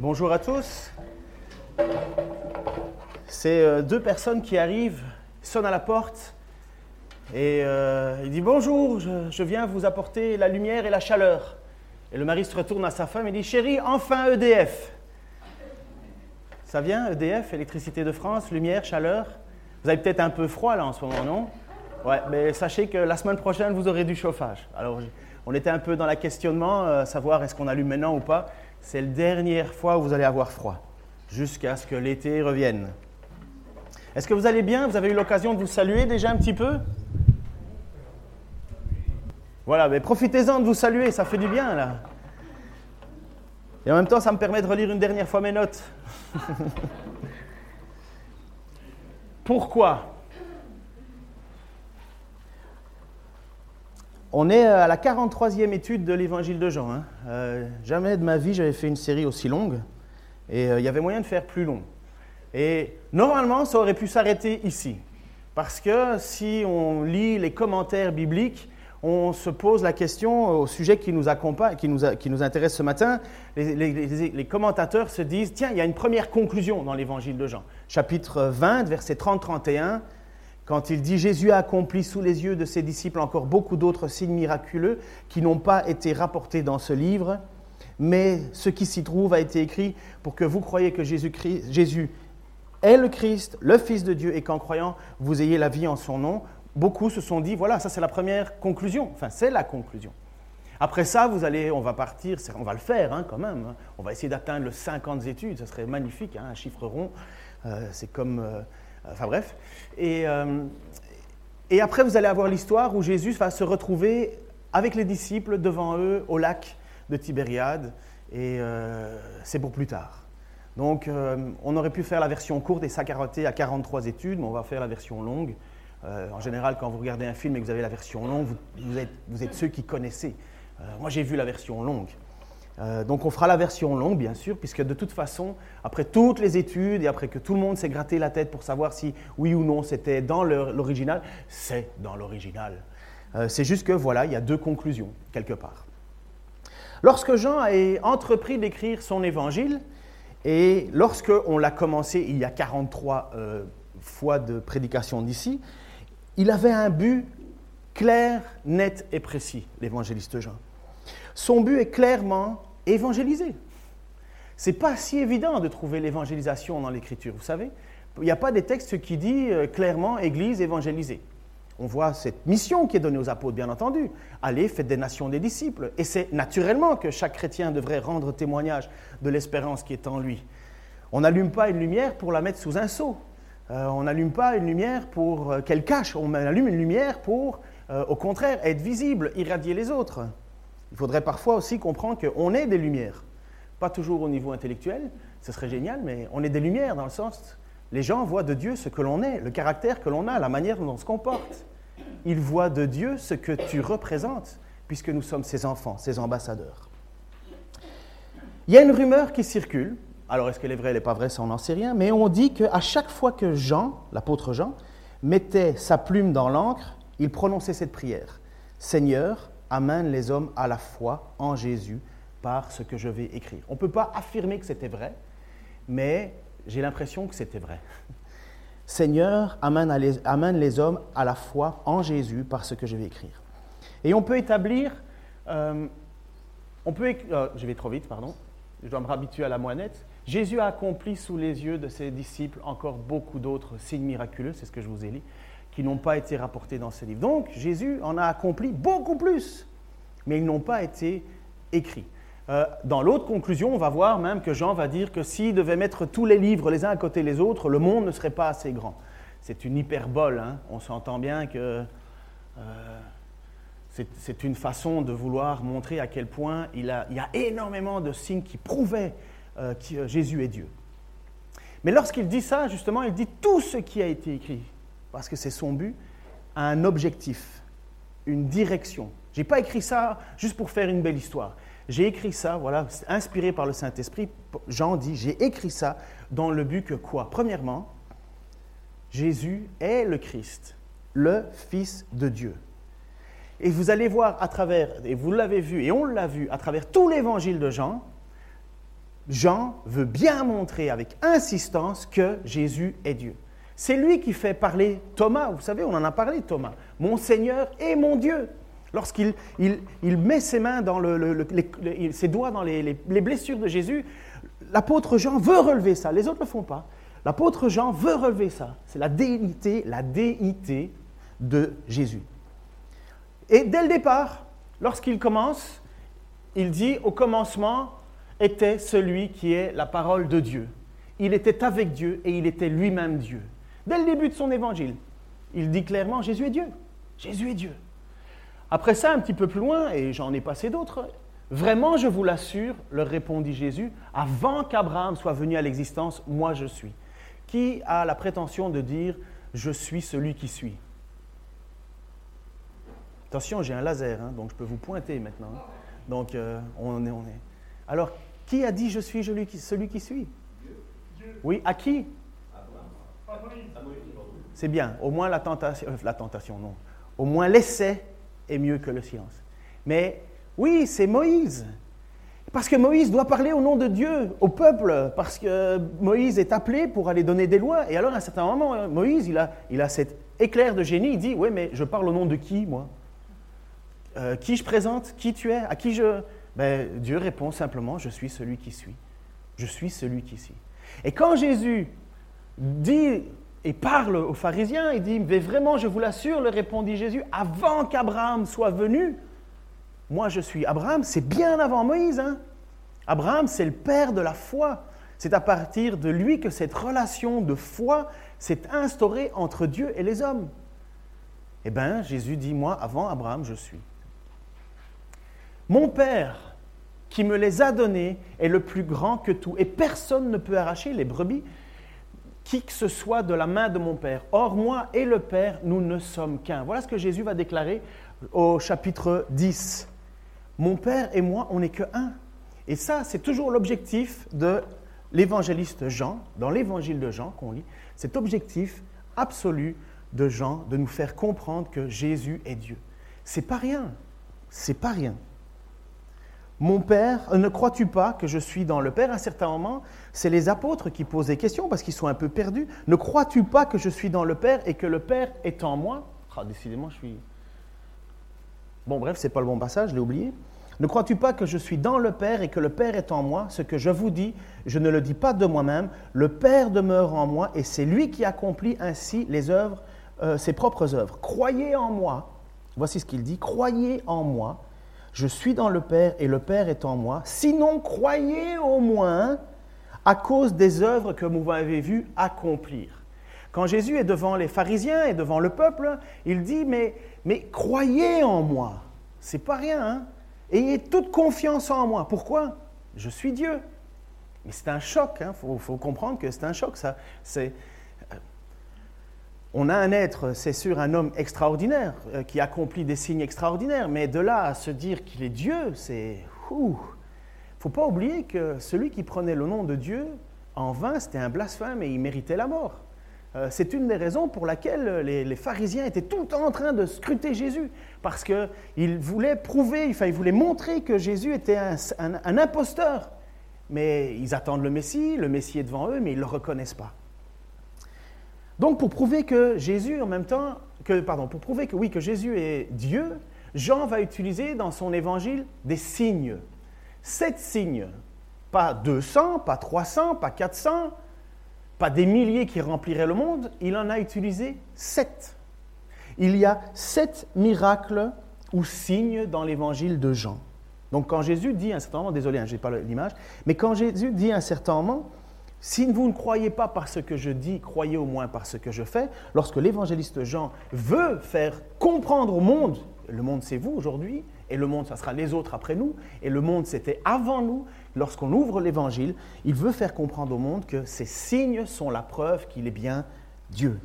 Bonjour à tous. C'est euh, deux personnes qui arrivent, sonnent à la porte et euh, il dit bonjour, je, viens vous apporter la lumière et la chaleur. Et le mari se retourne à sa femme et dit chérie, enfin EDF. Ça vient, EDF, électricité de France, lumière, chaleur. Vous avez peut-être un peu froid là en ce moment, non? Ouais, mais sachez que la semaine prochaine, vous aurez du chauffage. Alors, on était un peu dans la questionnement, euh, savoir est-ce qu'on allume maintenant ou pas. C'est la dernière fois où vous allez avoir froid, jusqu'à ce que l'été revienne. Est-ce que vous allez bien? Vous avez eu l'occasion de vous saluer déjà un petit peu? Voilà, mais profitez-en de vous saluer, ça fait du bien là. Et en même temps, ça me permet de relire une dernière fois mes notes. Pourquoi? On est à la 43e étude de l'évangile de Jean. Hein. Euh, jamais de ma vie j'avais fait une série aussi longue. Et euh, il y avait moyen de faire plus long. Et normalement, ça aurait pu s'arrêter ici. Parce que si on lit les commentaires bibliques, on se pose la question au sujet qui nous, accompagne, qui nous, qui nous intéresse ce matin. Les, les, commentateurs se disent, tiens, il y a une première conclusion dans l'évangile de Jean. Chapitre 20, verset 30-31 quand il dit Jésus a accompli sous les yeux de ses disciples encore beaucoup d'autres signes miraculeux qui n'ont pas été rapportés dans ce livre, mais ce qui s'y trouve a été écrit pour que vous croyiez que Jésus, est le Christ, le Fils de Dieu, et qu'en croyant, vous ayez la vie en son nom. Beaucoup se sont dit, voilà, ça c'est la première conclusion, enfin c'est la conclusion. Après ça, vous allez, on va partir, on va le faire hein, quand même, hein. on va essayer d'atteindre le 50 études, ce serait magnifique, hein, un chiffre rond, euh, c'est comme... Euh, Enfin bref. Et, euh, et après, vous allez avoir l'histoire où Jésus va se retrouver avec les disciples devant eux au lac de Tibériade. Et euh, c'est pour plus tard. Donc, euh, on aurait pu faire la version courte et s'accaroter à 43 études, mais on va faire la version longue. en général, quand vous regardez un film et que vous avez la version longue, vous, êtes, vous êtes, ceux qui connaissez. moi, j'ai vu la version longue. Euh, donc on fera la version longue, bien sûr, puisque de toute façon, après toutes les études et après que tout le monde s'est gratté la tête pour savoir si oui ou non c'était dans l'original, c'est dans l'original. Euh, c'est juste que voilà, il y a deux conclusions, quelque part. Lorsque Jean a entrepris d'écrire son évangile, et lorsque on l'a commencé il y a 43 euh, fois de prédication d'ici, il avait un but clair, net et précis, l'évangéliste Jean. Son but est clairement évangéliser. C'est pas si évident de trouver l'évangélisation dans l'Écriture, vous savez. Il n'y a pas des textes qui disent euh, clairement Église évangélisée. On voit cette mission qui est donnée aux apôtres, bien entendu. Allez, faites des nations des disciples. Et c'est naturellement que chaque chrétien devrait rendre témoignage de l'espérance qui est en lui. On n'allume pas une lumière pour la mettre sous un seau. Euh, on n'allume pas une lumière pour euh, qu'elle cache. On allume une lumière pour, au contraire, être visible, irradier les autres. Il faudrait parfois aussi comprendre qu'on est des lumières. Pas toujours au niveau intellectuel, ce serait génial, mais on est des lumières dans le sens, les gens voient de Dieu ce que l'on est, le caractère que l'on a, la manière dont on se comporte. Ils voient de Dieu ce que tu représentes, puisque nous sommes ses enfants, ses ambassadeurs. Il y a une rumeur qui circule, alors est-ce qu'elle est vraie, elle n'est pas vraie, ça on n'en sait rien, mais on dit qu'à chaque fois que Jean, l'apôtre Jean, mettait sa plume dans l'encre, il prononçait cette prière. Seigneur, amène les hommes à la foi en Jésus par ce que je vais écrire. On ne peut pas affirmer que c'était vrai, mais j'ai l'impression que c'était vrai. Seigneur, amène, les, amène, les, hommes à la foi en Jésus par ce que je vais écrire. Et on peut établir, euh, on peut, euh, je vais trop vite, pardon, je dois me habituer à la moinette. Jésus a accompli sous les yeux de ses disciples encore beaucoup d'autres signes miraculeux, c'est ce que je vous ai lu qui n'ont pas été rapportés dans ce livre. Donc Jésus en a accompli beaucoup plus, mais ils n'ont pas été écrits. Euh, dans l'autre conclusion, on va voir même que Jean va dire que s'il devait mettre tous les livres les uns à côté des autres, le monde ne serait pas assez grand. C'est une hyperbole, hein. on s'entend bien que euh, c'est une façon de vouloir montrer à quel point il, y a énormément de signes qui prouvaient euh, que Jésus est Dieu. Mais lorsqu'il dit ça, justement, il dit tout ce qui a été écrit parce que c'est son but, un objectif, une direction. Je n'ai pas écrit ça juste pour faire une belle histoire. J'ai écrit ça, voilà, inspiré par le Saint-Esprit. Jean dit, j'ai écrit ça dans le but que quoi? Premièrement, Jésus est le Christ, le Fils de Dieu. Et vous allez voir à travers, et vous l'avez vu, et on l'a vu à travers tout l'évangile de Jean, Jean veut bien montrer avec insistance que Jésus est Dieu. C'est lui qui fait parler Thomas, vous savez, on en a parlé Thomas, mon Seigneur et mon Dieu. Lorsqu'il il, met ses mains dans le, ses doigts dans les, blessures de Jésus, l'apôtre Jean veut relever ça, les autres ne le font pas. L'apôtre Jean veut relever ça. C'est la déité, la déité de Jésus. Et dès le départ, lorsqu'il commence, il dit au commencement était celui qui est la parole de Dieu. Il était avec Dieu et il était lui-même Dieu. Dès le début de son évangile, il dit clairement Jésus est Dieu. Jésus est Dieu. Après ça, un petit peu plus loin, et j'en ai passé d'autres, vraiment, je vous l'assure, leur répondit Jésus, avant qu'Abraham soit venu à l'existence, moi je suis. Qui a la prétention de dire je suis celui qui suis? Attention, j'ai un laser, hein, donc je peux vous pointer maintenant. Donc, euh, on, est, on est. Alors, qui a dit je suis celui qui, celui qui suis? Oui, à qui? C'est bien. Au moins la tentation, euh, la tentation, non. Au moins l'essai est mieux que le silence. Mais oui, c'est Moïse. Parce que Moïse doit parler au nom de Dieu, au peuple, parce que Moïse est appelé pour aller donner des lois. Et alors, à un certain moment, Moïse, il a, il a cet éclair de génie, il dit, oui, mais je parle au nom de qui, moi? Euh, qui je présente, qui tu es, à qui je... Ben, Dieu répond simplement, je suis celui qui suis. Je suis celui qui suis. Et quand Jésus dit et parle aux pharisiens, il dit, mais vraiment, je vous l'assure, le répondit Jésus, avant qu'Abraham soit venu, moi je suis. Abraham, c'est bien avant Moïse. Hein? Abraham, c'est le père de la foi. C'est à partir de lui que cette relation de foi s'est instaurée entre Dieu et les hommes. Eh bien, Jésus dit, moi, avant Abraham, je suis. Mon Père qui me les a donnés est le plus grand que tout, et personne ne peut arracher les brebis qui que ce soit de la main de mon Père. Or, moi et le Père, nous ne sommes qu'un. Voilà ce que Jésus va déclarer au chapitre 10. Mon Père et moi, on n'est que un. Et ça, c'est toujours l'objectif de l'évangéliste Jean, dans l'évangile de Jean qu'on lit, cet objectif absolu de Jean de nous faire comprendre que Jésus est Dieu. C'est pas rien. C'est pas rien. Mon Père, euh, ne crois-tu pas que je suis dans le Père À un certain moment, c'est les apôtres qui posent des questions parce qu'ils sont un peu perdus. Ne crois-tu pas que je suis dans le Père et que le Père est en moi? Ah, Décidément, je suis. Bon, bref, c'est pas le bon passage, je l'ai oublié. Ne crois-tu pas que je suis dans le Père et que le Père est en moi? Ce que je vous dis, je ne le dis pas de moi-même. Le Père demeure en moi et c'est lui qui accomplit ainsi les œuvres, euh, ses propres œuvres. Croyez en moi. Voici ce qu'il dit. Croyez en moi je suis dans le Père et le Père est en moi. Sinon, croyez au moins à cause des œuvres que vous m'avez vues accomplir. Quand Jésus est devant les pharisiens et devant le peuple, il dit Mais, mais croyez en moi. C'est pas rien, hein Ayez toute confiance en moi. Pourquoi? Je suis Dieu. Mais c'est un choc, il hein. faut, faut, comprendre que c'est un choc. Ça, c'est, on a un être, c'est sûr, un homme extraordinaire, euh, qui accomplit des signes extraordinaires, mais de là à se dire qu'il est Dieu, c'est... Il faut pas oublier que celui qui prenait le nom de Dieu, en vain, c'était un blasphème et il méritait la mort. Euh, c'est une des raisons pour laquelle les, pharisiens étaient tout en train de scruter Jésus, parce qu'ils voulaient prouver, enfin, ils voulaient montrer que Jésus était un imposteur. Mais ils attendent le Messie, le Messie est devant eux, mais ils ne le reconnaissent pas. Donc pour prouver que Jésus en oui, que Jésus est Dieu, Jean va utiliser dans son évangile des signes. Sept signes. Pas 200, pas 300, pas 400, pas des milliers qui rempliraient le monde, il en a utilisé sept. Il y a sept miracles ou signes dans l'évangile de Jean. Donc quand Jésus dit un certain moment, désolé, hein, je n'ai pas l'image, mais quand Jésus dit un certain moment, si vous ne croyez pas par ce que je dis, croyez au moins par ce que je fais. Lorsque l'évangéliste Jean veut faire comprendre au monde, le monde c'est vous aujourd'hui, et le monde ça sera les autres après nous, et le monde c'était avant nous, lorsqu'on ouvre l'évangile, il veut faire comprendre au monde que ces signes sont la preuve qu'il est bien Dieu.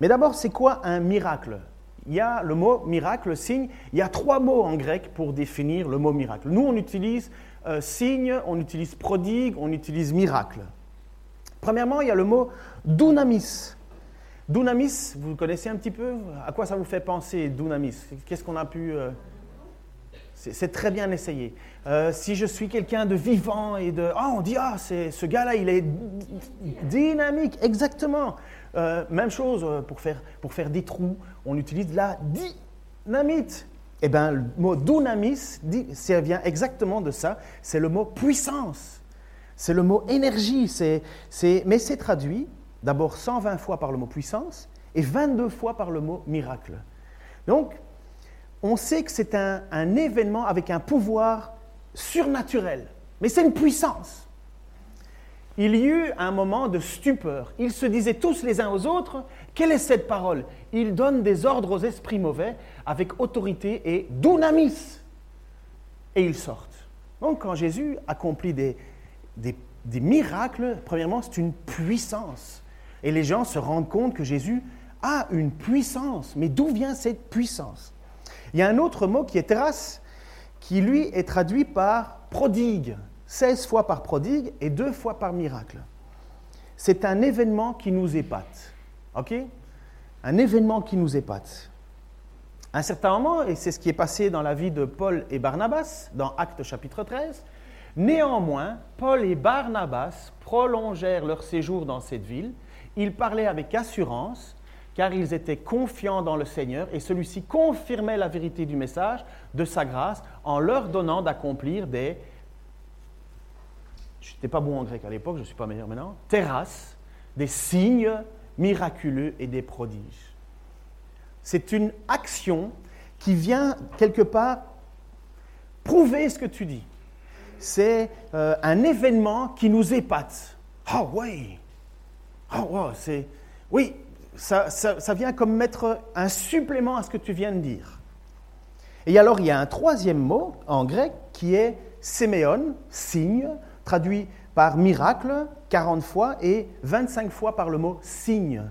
Mais d'abord, c'est quoi un miracle? Il y a le mot miracle, signe, il y a trois mots en grec pour définir le mot miracle. Nous, on utilise euh, signe, on utilise prodigue, on utilise miracle. Premièrement, il y a le mot dunamis. Dunamis, vous connaissez un petit peu? À quoi ça vous fait penser, dunamis? Qu'est-ce qu'on a pu... Euh, C'est très bien essayé. Euh, si je suis quelqu'un de vivant et de... Ah, on dit, ah, ce gars-là, il est dynamique, exactement. Euh, même chose pour faire, pour faire des trous, on utilise la dynamite. Eh bien, le mot dunamis, vient exactement de ça. C'est le mot puissance. C'est le mot énergie. mais c'est traduit d'abord 120 fois par le mot puissance et 22 fois par le mot miracle. Donc, on sait que c'est un, événement avec un pouvoir surnaturel, mais c'est une puissance. Il y eut un moment de stupeur. Ils se disaient tous les uns aux autres, quelle est cette parole? Il donne des ordres aux esprits mauvais avec autorité et dunamis. Et ils sortent. Donc quand Jésus accomplit des, miracles, premièrement, c'est une puissance. Et les gens se rendent compte que Jésus a une puissance. Mais d'où vient cette puissance? Il y a un autre mot qui est terrasse, qui lui est traduit par prodigue, 16 fois par prodigue et deux fois par miracle. C'est un événement qui nous épate. OK? Un événement qui nous épate. À un certain moment, et c'est ce qui est passé dans la vie de Paul et Barnabas, dans Actes chapitre 13, néanmoins, Paul et Barnabas prolongèrent leur séjour dans cette ville. Ils parlaient avec assurance car ils étaient confiants dans le Seigneur et celui-ci confirmait la vérité du message de sa grâce en leur donnant d'accomplir des... Je n'étais pas bon en grec à l'époque, je ne suis pas meilleur maintenant. Terrasses, des signes miraculeux et des prodiges. C'est une action qui vient quelque part prouver ce que tu dis. C'est euh, un événement qui nous épate. Ah oh, oui, ah oh, c'est... Oui, ça, vient comme mettre un supplément à ce que tu viens de dire. Et alors, il y a un troisième mot en grec qui est séméon, signe, traduit par miracle 40 fois et 25 fois par le mot signe.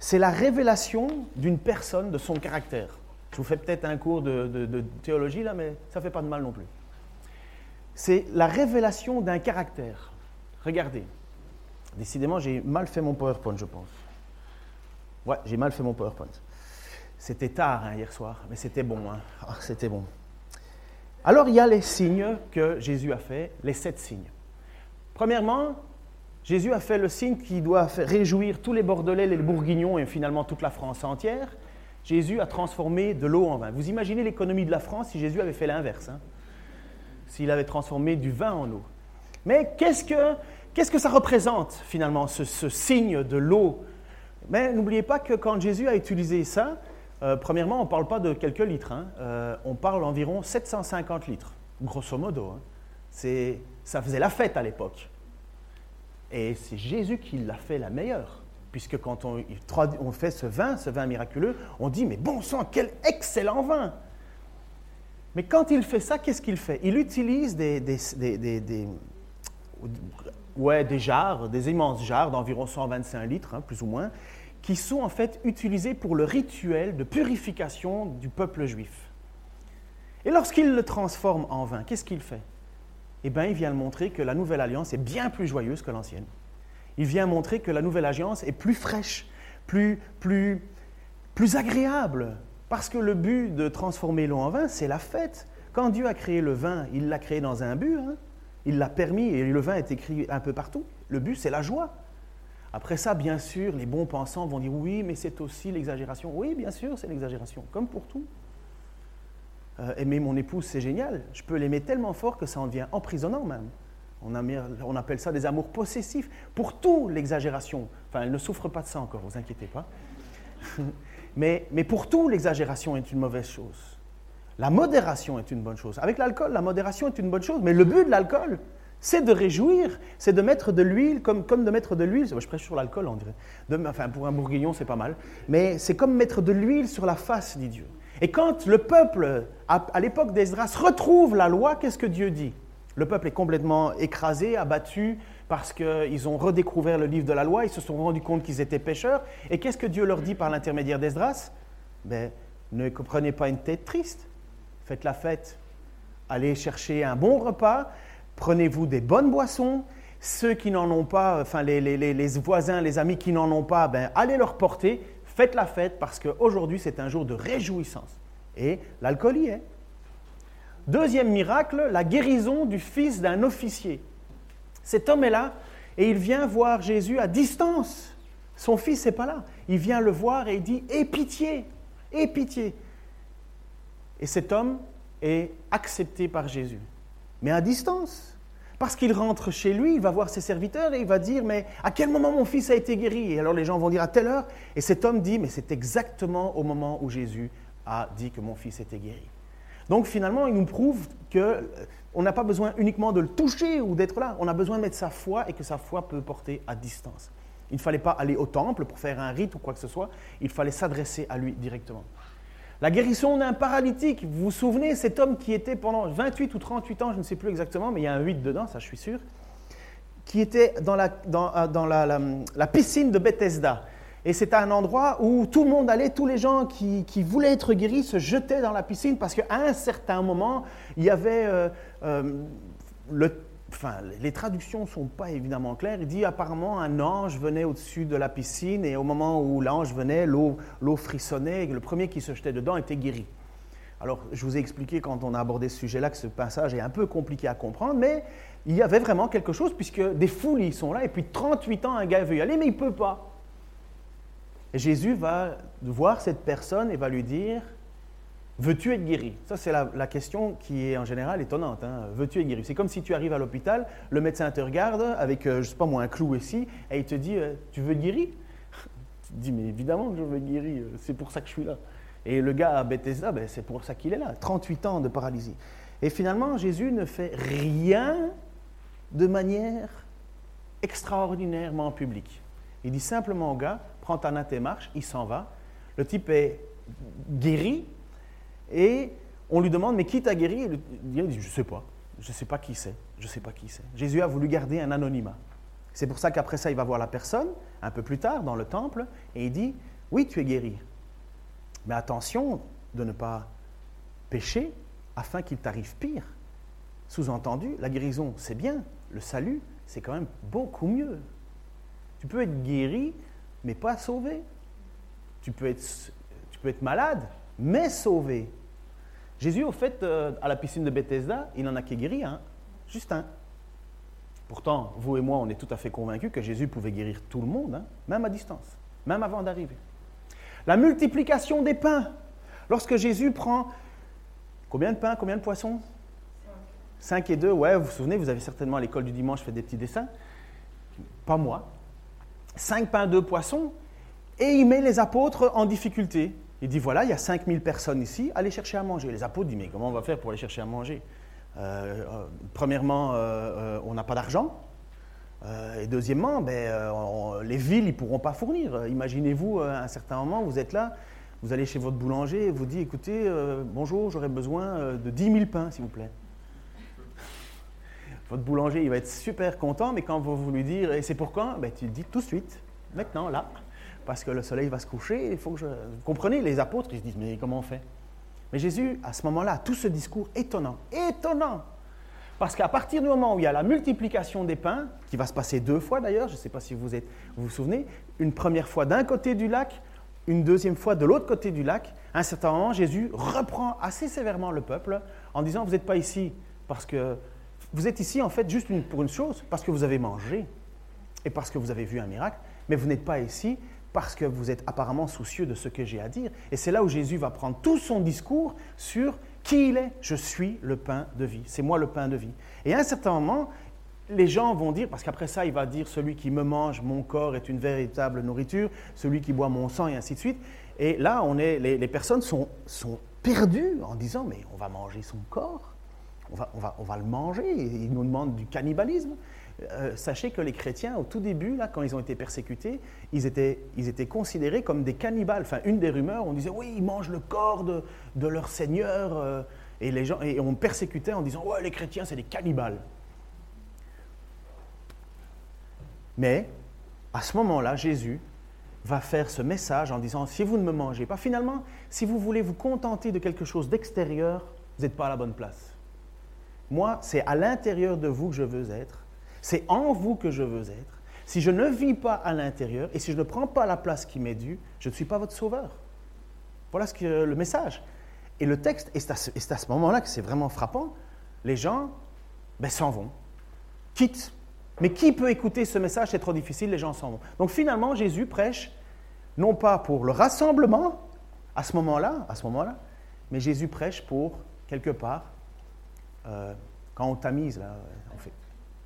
C'est la révélation d'une personne, de son caractère. Je vous fais peut-être un cours de, de, théologie là, mais ça ne fait pas de mal non plus. C'est la révélation d'un caractère. Regardez. Décidément, j'ai mal fait mon PowerPoint, je pense. Ouais, j'ai mal fait mon PowerPoint. C'était tard hein, hier soir, mais c'était bon. Hein. Ah, c'était bon. Alors, il y a les signes que Jésus a fait, les sept signes. Premièrement, Jésus a fait le signe qui doit réjouir tous les Bordelais, les Bourguignons et finalement toute la France entière. Jésus a transformé de l'eau en vin. Vous imaginez l'économie de la France si Jésus avait fait l'inverse, hein? s'il avait transformé du vin en eau. Mais qu'est-ce que, qu'est-ce que ça représente finalement, ce, signe de l'eau? Mais n'oubliez pas que quand Jésus a utilisé ça, euh, premièrement, on ne parle pas de quelques litres, hein. euh, on parle environ 750 litres, grosso modo. Hein. ça faisait la fête à l'époque. Et c'est Jésus qui l'a fait la meilleure. Puisque quand on, fait ce vin, ce vin miraculeux, on dit, mais bon sang, quel excellent vin Mais quand il fait ça, qu'est-ce qu'il fait? Il utilise des, des jarres, des immenses jarres d'environ 125 litres, hein, plus ou moins, qui sont en fait utilisés pour le rituel de purification du peuple juif. Et lorsqu'il le transforme en vin, qu'est-ce qu'il fait? Eh bien, il vient montrer que la nouvelle alliance est bien plus joyeuse que l'ancienne. Il vient montrer que la nouvelle alliance est plus fraîche, plus, agréable. Parce que le but de transformer l'eau en vin, c'est la fête. Quand Dieu a créé le vin, il l'a créé dans un but. Hein. Il l'a permis et le vin est écrit un peu partout. Le but, c'est la joie. Après ça, bien sûr, les bons pensants vont dire oui, mais c'est aussi l'exagération. Oui, bien sûr, c'est l'exagération, comme pour tout. Euh, aimer mon épouse, c'est génial. Je peux l'aimer tellement fort que ça en devient emprisonnant même. On, appelle ça des amours possessifs. Pour tout, l'exagération. Enfin, elle ne souffre pas de ça encore, vous inquiétez pas. mais, pour tout, l'exagération est une mauvaise chose. La modération est une bonne chose. Avec l'alcool, la modération est une bonne chose. Mais le but de l'alcool, c'est de réjouir, c'est de mettre de l'huile, comme, comme de mettre de l'huile, je prêche sur l'alcool, on dirait. enfin, pour un bourguignon, c'est pas mal. Mais c'est comme mettre de l'huile sur la face, dit Dieu. Et quand le peuple, à, l'époque d'Esdras, retrouve la loi, qu'est-ce que Dieu dit? Le peuple est complètement écrasé, abattu, parce qu'ils ont redécouvert le livre de la loi, ils se sont rendus compte qu'ils étaient pécheurs. Et qu'est-ce que Dieu leur dit par l'intermédiaire d'Esdras ben, Ne prenez pas une tête triste, faites la fête, allez chercher un bon repas, Prenez-vous des bonnes boissons. Ceux qui n'en ont pas, enfin les, voisins, les amis qui n'en ont pas, ben, allez leur porter. Faites la fête parce qu'aujourd'hui c'est un jour de réjouissance. Et l'alcool y est. deuxième miracle, la guérison du fils d'un officier. Cet homme est là et il vient voir Jésus à distance. Son fils n'est pas là. Il vient le voir et il dit Aie pitié, aie pitié. Et cet homme est accepté par Jésus, mais à distance. Parce qu'il rentre chez lui, il va voir ses serviteurs et il va dire, mais à quel moment mon fils a été guéri? Et alors les gens vont dire à telle heure? Et cet homme dit, mais c'est exactement au moment où Jésus a dit que mon fils était guéri. Donc finalement, il nous prouve qu'on euh, n'a pas besoin uniquement de le toucher ou d'être là. On a besoin de mettre sa foi et que sa foi peut porter à distance. Il ne fallait pas aller au temple pour faire un rite ou quoi que ce soit. Il fallait s'adresser à lui directement. La guérison d'un paralytique, vous vous souvenez, cet homme qui était pendant 28 ou 38 ans, je ne sais plus exactement, mais il y a un 8 dedans, ça je suis sûr, qui était dans la, euh, piscine de Bethesda. Et c'était un endroit où tout le monde allait, tous les gens qui, voulaient être guéris se jetaient dans la piscine parce qu'à un certain moment, il y avait euh, euh, le enfin, les traductions ne sont pas évidemment claires. Il dit apparemment un ange venait au-dessus de la piscine et au moment où l'ange venait, l'eau, frissonnait et le premier qui se jetait dedans était guéri. Alors, je vous ai expliqué quand on a abordé ce sujet-là que ce passage est un peu compliqué à comprendre, mais il y avait vraiment quelque chose puisque des foules y sont là et puis 38 ans un gars veut y aller mais il ne peut pas. Et Jésus va voir cette personne et va lui dire Veux-tu être guéri? Ça, c'est la, question qui est en général étonnante. Hein. Veux-tu être guéri? C'est comme si tu arrives à l'hôpital, le médecin te regarde avec, euh, je ne sais pas moi, un clou ici, et il te dit euh, Tu veux être guéri Tu te dis Mais évidemment que je veux être guéri, euh, c'est pour ça que je suis là. Et le gars à Bethesda, ben, c'est pour ça qu'il est là 38 ans de paralysie. Et finalement, Jésus ne fait rien de manière extraordinairement publique. Il dit simplement au gars Prends ta natte et marche, il s'en va. Le type est guéri, et on lui demande, mais qui t'a guéri? Il dit, je ne sais pas. Je ne sais pas qui c'est. Je sais pas qui c'est. Jésus a voulu garder un anonymat. C'est pour ça qu'après ça, il va voir la personne, un peu plus tard, dans le temple, et il dit, oui, tu es guéri. Mais attention de ne pas pécher afin qu'il t'arrive pire. Sous-entendu, la guérison, c'est bien. Le salut, c'est quand même beaucoup mieux. Tu peux être guéri, mais pas sauvé. Tu peux être, tu peux être malade, mais sauvé. Jésus, au fait, euh, à la piscine de Bethesda, il n'en a qu'à guéri un, juste un. Pourtant, vous et moi, on est tout à fait convaincus que Jésus pouvait guérir tout le monde, hein, même à distance, même avant d'arriver. La multiplication des pains. Lorsque Jésus prend combien de pains, combien de poissons? Cinq et deux, ouais, vous vous souvenez, vous avez certainement à l'école du dimanche fait des petits dessins. Pas moi. Cinq pains, deux poissons, et il met les apôtres en difficulté. Il dit voilà, il y a 5000 personnes ici, allez chercher à manger. Les apôtres disent mais comment on va faire pour aller chercher à manger euh, euh, Premièrement, euh, on n'a pas d'argent. et deuxièmement, ben, les villes, ne pourront pas fournir. Imaginez-vous, à un certain moment, vous êtes là, vous allez chez votre boulanger et vous dites écoutez, bonjour, j'aurais besoin de 10 000 pains, s'il vous plaît. Votre boulanger, il va être super content, mais quand vous, lui dire et c'est pourquoi? Ben, Tu dis tout de suite, maintenant, là parce que le soleil va se coucher, il faut que je... Vous comprenez, les apôtres, ils se disent, mais comment on fait? Mais Jésus, à ce moment-là, tout ce discours étonnant, étonnant, parce qu'à partir du moment où il y a la multiplication des pains, qui va se passer deux fois d'ailleurs, je ne sais pas si vous, êtes, vous vous souvenez, une première fois d'un côté du lac, une deuxième fois de l'autre côté du lac, à un certain moment, Jésus reprend assez sévèrement le peuple en disant, vous n'êtes pas ici parce que... Vous êtes ici en fait juste pour une chose, parce que vous avez mangé et parce que vous avez vu un miracle, mais vous n'êtes pas ici parce que vous êtes apparemment soucieux de ce que j'ai à dire. Et c'est là où Jésus va prendre tout son discours sur qui il est. Je suis le pain de vie. C'est moi le pain de vie. Et à un certain moment, les gens vont dire, parce qu'après ça, il va dire, celui qui me mange, mon corps est une véritable nourriture, celui qui boit mon sang, et ainsi de suite. Et là, on est, les, personnes sont, sont perdues en disant, mais on va manger son corps, on va, on va, on va le manger. Il nous demande du cannibalisme. Euh, sachez que les chrétiens, au tout début, là, quand ils ont été persécutés, ils étaient, considérés comme des cannibales. Enfin, une des rumeurs, on disait, oui, ils mangent le corps de, leur Seigneur. Euh, et, les gens, et on persécutait en disant, ouais, les chrétiens, c'est des cannibales. Mais, à ce moment-là, Jésus va faire ce message en disant, si vous ne me mangez pas, finalement, si vous voulez vous contenter de quelque chose d'extérieur, vous n'êtes pas à la bonne place. Moi, c'est à l'intérieur de vous que je veux être. C'est en vous que je veux être. Si je ne vis pas à l'intérieur et si je ne prends pas la place qui m'est due, je ne suis pas votre sauveur. Voilà ce que, le message. Et le texte, et c'est à ce, moment-là que c'est vraiment frappant, les gens ben, s'en vont, quittent. Mais qui peut écouter ce message? C'est trop difficile, les gens s'en vont. Donc finalement, Jésus prêche, non pas pour le rassemblement, à ce moment-là, à ce moment-là, mais Jésus prêche pour, quelque part, euh, quand on tamise, là,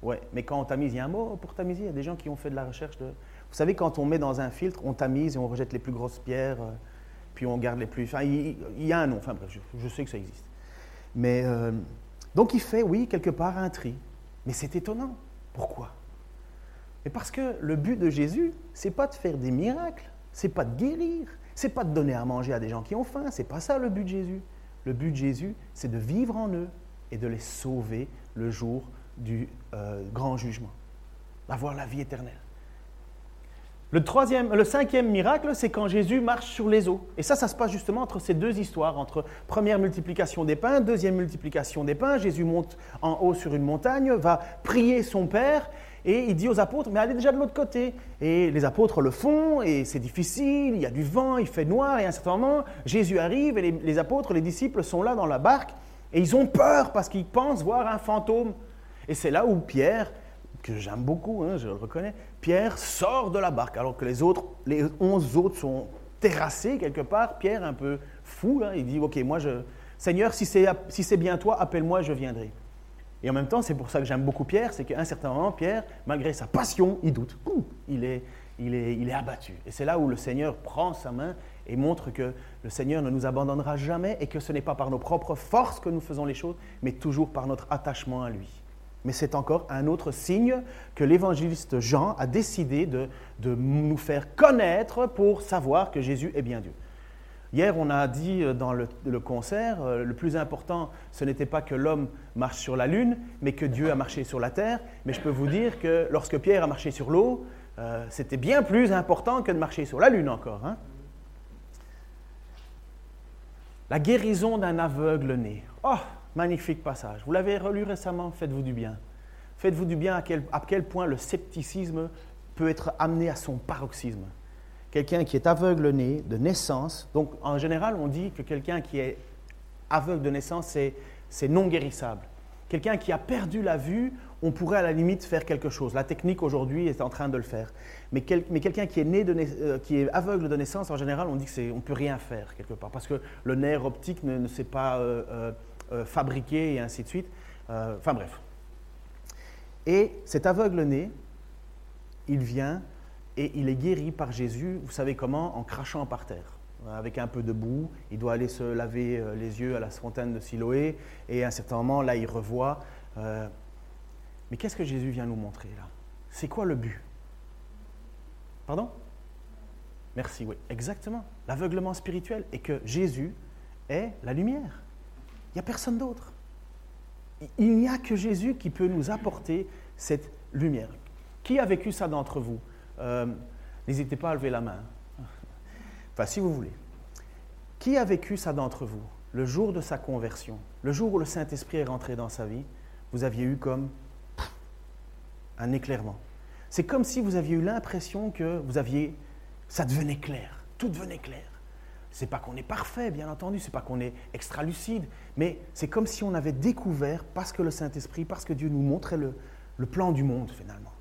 Ouais, mais quand on tamise, il y a un mot pour tamiser? Il y a des gens qui ont fait de la recherche de. Vous savez, quand on met dans un filtre, on tamise et on rejette les plus grosses pierres, euh, puis on garde les plus. Enfin, il, y a un nom. Enfin bref, je, sais que ça existe. Mais euh, donc il fait, oui, quelque part un tri. Mais c'est étonnant. Pourquoi? Mais parce que le but de Jésus, c'est pas de faire des miracles, c'est pas de guérir, c'est pas de donner à manger à des gens qui ont faim. C'est pas ça le but de Jésus. Le but de Jésus, c'est de vivre en eux et de les sauver le jour du euh, grand jugement, d'avoir la vie éternelle. Le, troisième, le cinquième miracle, c'est quand Jésus marche sur les eaux. Et ça, ça se passe justement entre ces deux histoires, entre première multiplication des pains, deuxième multiplication des pains. Jésus monte en haut sur une montagne, va prier son Père, et il dit aux apôtres, mais allez déjà de l'autre côté. Et les apôtres le font, et c'est difficile, il y a du vent, il fait noir, et à un certain moment, Jésus arrive, et les apôtres, les disciples sont là dans la barque, et ils ont peur parce qu'ils pensent voir un fantôme. Et c'est là où Pierre, que j'aime beaucoup, hein, je le reconnais, Pierre sort de la barque alors que les autres, les onze autres sont terrassés quelque part. Pierre, un peu fou, il dit Ok, moi, Seigneur, si c'est si bien toi, appelle-moi, je viendrai. Et en même temps, c'est pour ça que j'aime beaucoup Pierre, c'est qu'à un certain moment, Pierre, malgré sa passion, il doute. Il est, il est, il est abattu. Et c'est là où le Seigneur prend sa main et montre que le Seigneur ne nous abandonnera jamais et que ce n'est pas par nos propres forces que nous faisons les choses, mais toujours par notre attachement à lui. Mais c'est encore un autre signe que l'évangéliste Jean a décidé de, nous faire connaître pour savoir que Jésus est bien Dieu. Hier, on a dit dans le, concert, euh, le plus important, ce n'était pas que l'homme marche sur la lune, mais que Dieu a marché sur la terre. Mais je peux vous dire que lorsque Pierre a marché sur l'eau, euh, c'était bien plus important que de marcher sur la lune encore. Hein. La guérison d'un aveugle né. Oh, magnifique passage. Vous l'avez relu récemment, faites-vous du bien. Faites-vous du bien à quel, à quel point le scepticisme peut être amené à son paroxysme. Quelqu'un qui est aveugle né de naissance, donc en général on dit que quelqu'un qui est aveugle de naissance, c'est non guérissable. Quelqu'un qui a perdu la vue, on pourrait à la limite faire quelque chose. La technique aujourd'hui est en train de le faire. Mais, quelqu'un qui est né euh, qui est aveugle de naissance, en général, on dit qu'on ne peut rien faire quelque part parce que le nerf optique ne, s'est pas euh, euh, fabriqué et ainsi de suite. Enfin bref. Et cet aveugle né, il vient et il est guéri par Jésus. Vous savez comment En crachant par terre avec un peu de boue. Il doit aller se laver les yeux à la fontaine de Siloé. Et à un certain moment, là, il revoit. mais qu'est-ce que Jésus vient nous montrer là? C'est quoi le but? Pardon? Merci, oui, exactement. L'aveuglement spirituel est que Jésus est la lumière. Il n'y a personne d'autre. Il n'y a que Jésus qui peut nous apporter cette lumière. Qui a vécu ça d'entre vous? Euh, N'hésitez pas à lever la main. Enfin, si vous voulez. Qui a vécu ça d'entre vous? Le jour de sa conversion, le jour où le Saint-Esprit est rentré dans sa vie, vous aviez eu comme un éclairement. C'est comme si vous aviez eu l'impression que vous aviez, ça devenait clair, tout devenait clair. C'est pas qu'on est parfait, bien entendu, c'est pas qu'on est extra lucide, mais c'est comme si on avait découvert, parce que le Saint-Esprit, parce que Dieu nous montrait le, plan du monde finalement,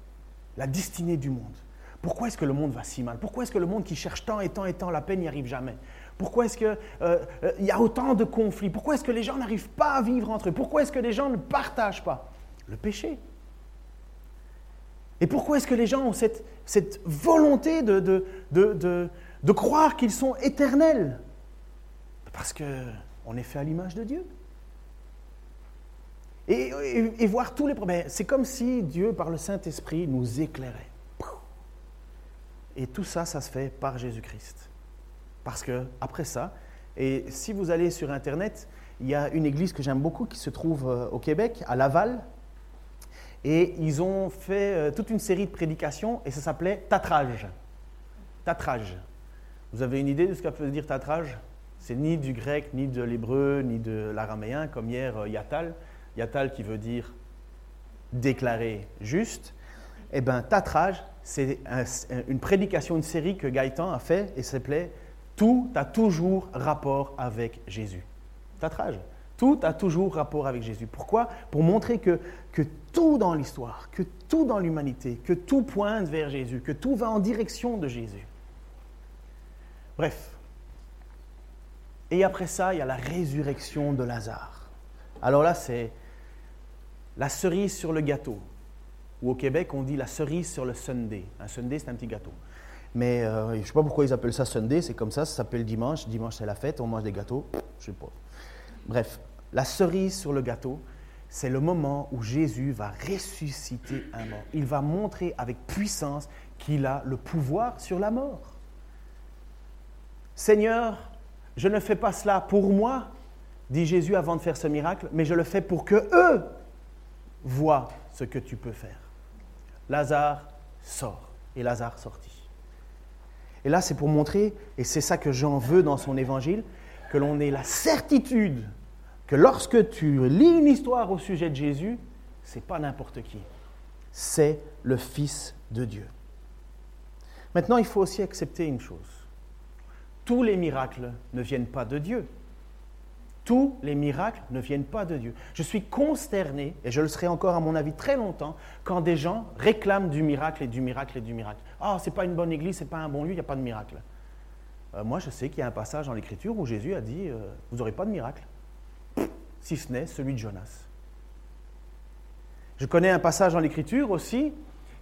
la destinée du monde. Pourquoi est-ce que le monde va si mal? Pourquoi est-ce que le monde qui cherche tant et tant et tant la paix n'y arrive jamais? Pourquoi est-ce qu'il euh, euh, y a autant de conflits? Pourquoi est-ce que les gens n'arrivent pas à vivre entre eux? Pourquoi est-ce que les gens ne partagent pas? Le péché. Et pourquoi est-ce que les gens ont cette, volonté de, croire qu'ils sont éternels Parce qu'on est fait à l'image de Dieu. Et, voir tous les problèmes. C'est comme si Dieu, par le Saint-Esprit, nous éclairait. Et tout ça, ça se fait par Jésus-Christ. Parce que, après ça, et si vous allez sur Internet, il y a une église que j'aime beaucoup qui se trouve euh, au Québec, à Laval, et ils ont fait euh, toute une série de prédications et ça s'appelait Tatrage. Tatrage. Vous avez une idée de ce que veut dire tatrage C'est ni du grec, ni de l'hébreu, ni de l'araméen, comme hier euh, Yatal. Yatal qui veut dire déclarer juste. Eh bien, tatrage, c'est une prédication, une série que Gaëtan a fait et s'appelait Tout a toujours rapport avec Jésus. Tatrage. Tout a toujours rapport avec Jésus. Pourquoi? Pour montrer que, que tout dans l'histoire, que tout dans l'humanité, que tout pointe vers Jésus, que tout va en direction de Jésus. Bref. Et après ça, il y a la résurrection de Lazare. Alors là, c'est la cerise sur le gâteau. Ou au Québec, on dit la cerise sur le Sunday. Un Sunday, c'est un petit gâteau. Mais euh, je ne sais pas pourquoi ils appellent ça Sunday, c'est comme ça, ça s'appelle dimanche. Dimanche, c'est la fête, on mange des gâteaux. Je sais pas. Bref, la cerise sur le gâteau, c'est le moment où Jésus va ressusciter un mort. Il va montrer avec puissance qu'il a le pouvoir sur la mort. Seigneur, je ne fais pas cela pour moi, dit Jésus avant de faire ce miracle, mais je le fais pour que eux voient ce que tu peux faire. Lazare sort, et Lazare sortit. Et là, c'est pour montrer, et c'est ça que Jean veut dans son évangile, que l'on ait la certitude que lorsque tu lis une histoire au sujet de Jésus, c'est pas n'importe qui. C'est le Fils de Dieu. Maintenant, il faut aussi accepter une chose. Tous les miracles ne viennent pas de Dieu. Tous les miracles ne viennent pas de Dieu. Je suis consterné, et je le serai encore à mon avis très longtemps, quand des gens réclament du miracle et du miracle et du miracle. Ah, c'est pas une bonne église, c'est pas un bon lieu, il n'y a pas de miracle. Euh, moi, je sais qu'il y a un passage dans l'Écriture où Jésus a dit euh, Vous n'aurez pas de miracle, si ce n'est celui de Jonas. Je connais un passage dans l'Écriture aussi